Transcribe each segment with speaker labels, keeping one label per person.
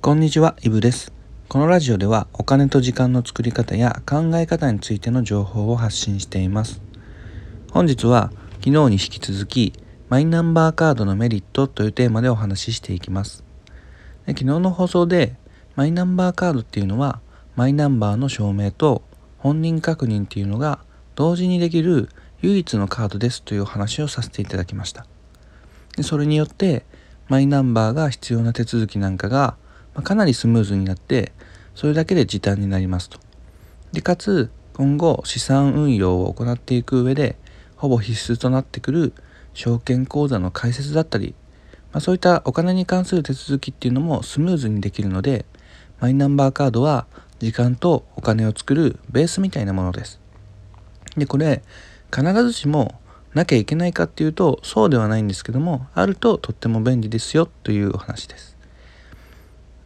Speaker 1: こんにちは、イブです。このラジオではお金と時間の作り方や考え方についての情報を発信しています。本日は昨日に引き続きマイナンバーカードのメリットというテーマでお話ししていきます。昨日の放送でマイナンバーカードっていうのはマイナンバーの証明と本人確認っていうのが同時にできる唯一のカードですというお話をさせていただきました。それによってマイナンバーが必要な手続きなんかがまあ、かなりスムーズになってそれだけで時短になりますと。でかつ今後資産運用を行っていく上でほぼ必須となってくる証券口座の開設だったり、まあ、そういったお金に関する手続きっていうのもスムーズにできるのでマイナンバーカードは時間とお金を作るベースみたいなものです。でこれ必ずしもなきゃいけないかっていうとそうではないんですけどもあるととっても便利ですよというお話です。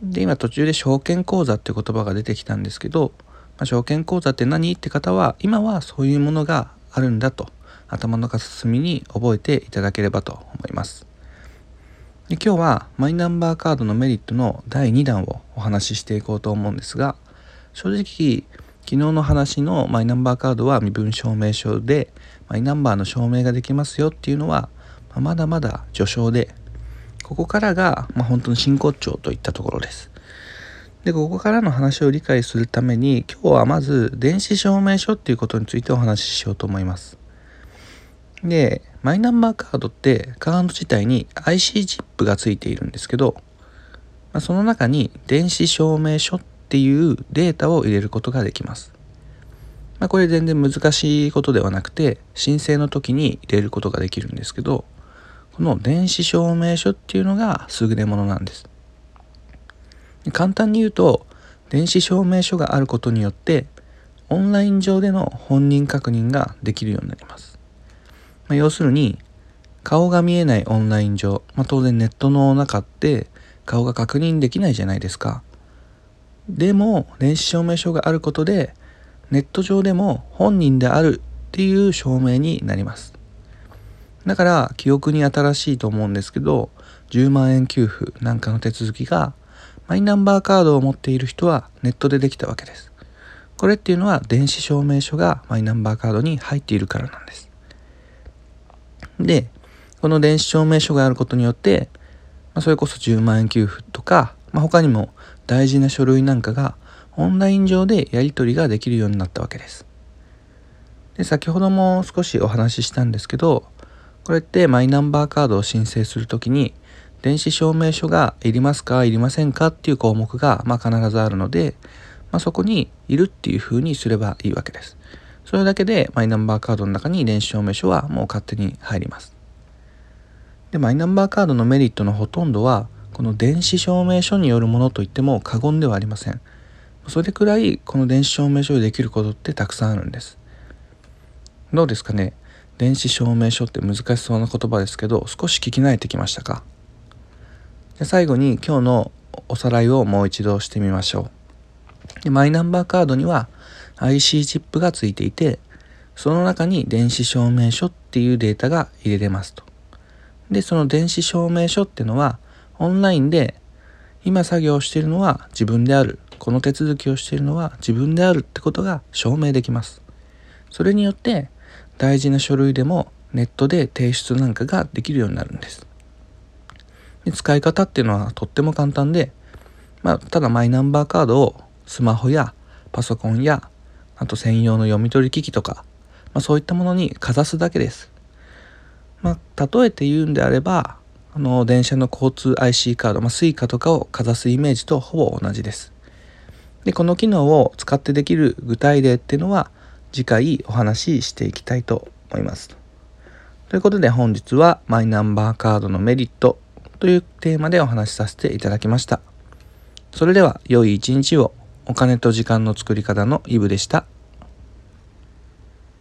Speaker 1: で今途中で証券口座って言葉が出てきたんですけど、まあ、証券口座って何って方は今はそういうものがあるんだと頭の片隅に覚えていただければと思います。で今日はマイナンバーカードのメリットの第2弾をお話ししていこうと思うんですが正直昨日の話のマイナンバーカードは身分証明書でマイナンバーの証明ができますよっていうのは、ま、だまだ序章でここからが、まあ、本当の真骨頂といったところです。で、ここからの話を理解するために、今日はまず電子証明書っていうことについてお話ししようと思います。で、マイナンバーカードってカード自体に IC チップがついているんですけど、まあ、その中に電子証明書っていうデータを入れることができます。まあ、これ全然難しいことではなくて、申請の時に入れることができるんですけど、この電子証明書っていうのが優れものなんです。簡単に言うと電子証明書があることによってオンライン上での本人確認ができるようになります。まあ、要するに顔が見えないオンライン上、まあ、当然ネットの中って顔が確認できないじゃないですか。でも電子証明書があることでネット上でも本人であるっていう証明になります。だから記憶に新しいと思うんですけど10万円給付なんかの手続きがマイナンバーカードを持っている人はネットでできたわけです。これっていうのは電子証明書がマイナンバーカードに入っているからなんです。で、この電子証明書があることによって、まあ、それこそ10万円給付とか、まあ、他にも大事な書類なんかがオンライン上でやり取りができるようになったわけです。で先ほども少しお話ししたんですけどこれってマイナンバーカードを申請するときに電子証明書がいりますかいりませんかっていう項目がまあ必ずあるので、まあ、そこにいるっていうふうにすればいいわけです。それだけでマイナンバーカードの中に電子証明書はもう勝手に入ります。で、マイナンバーカードのメリットのほとんどはこの電子証明書によるものといっても過言ではありません。それくらいこの電子証明書でできることってたくさんあるんです。どうですかね？電子証明書って難しそうな言葉ですけど少し聞き慣れてきましたか？で最後に今日のおさらいをもう一度してみましょう。でマイナンバーカードには IC チップがついていてその中に電子証明書っていうデータが入れれますと。でその電子証明書っていうのはオンラインで今作業しているのは自分である。この手続きをしているのは自分であるってことが証明できます。それによって大事な書類でもネットで提出なんかができるようになるんですで使い方っていうのはとっても簡単で、まあ、ただマイナンバーカードをスマホやパソコンやあと専用の読み取り機器とか、まあ、そういったものにかざすだけです。まあ、例えて言うんであればあの電車の交通 IC カード、まあ、Suica とかをかざすイメージとほぼ同じです。でこの機能を使ってできる具体例っていうのは次回お話ししていきたいと思います。ということで本日はマイナンバーカードのメリットというテーマでお話しさせていただきました。それでは良い一日をお金と時間の作り方のイブでした。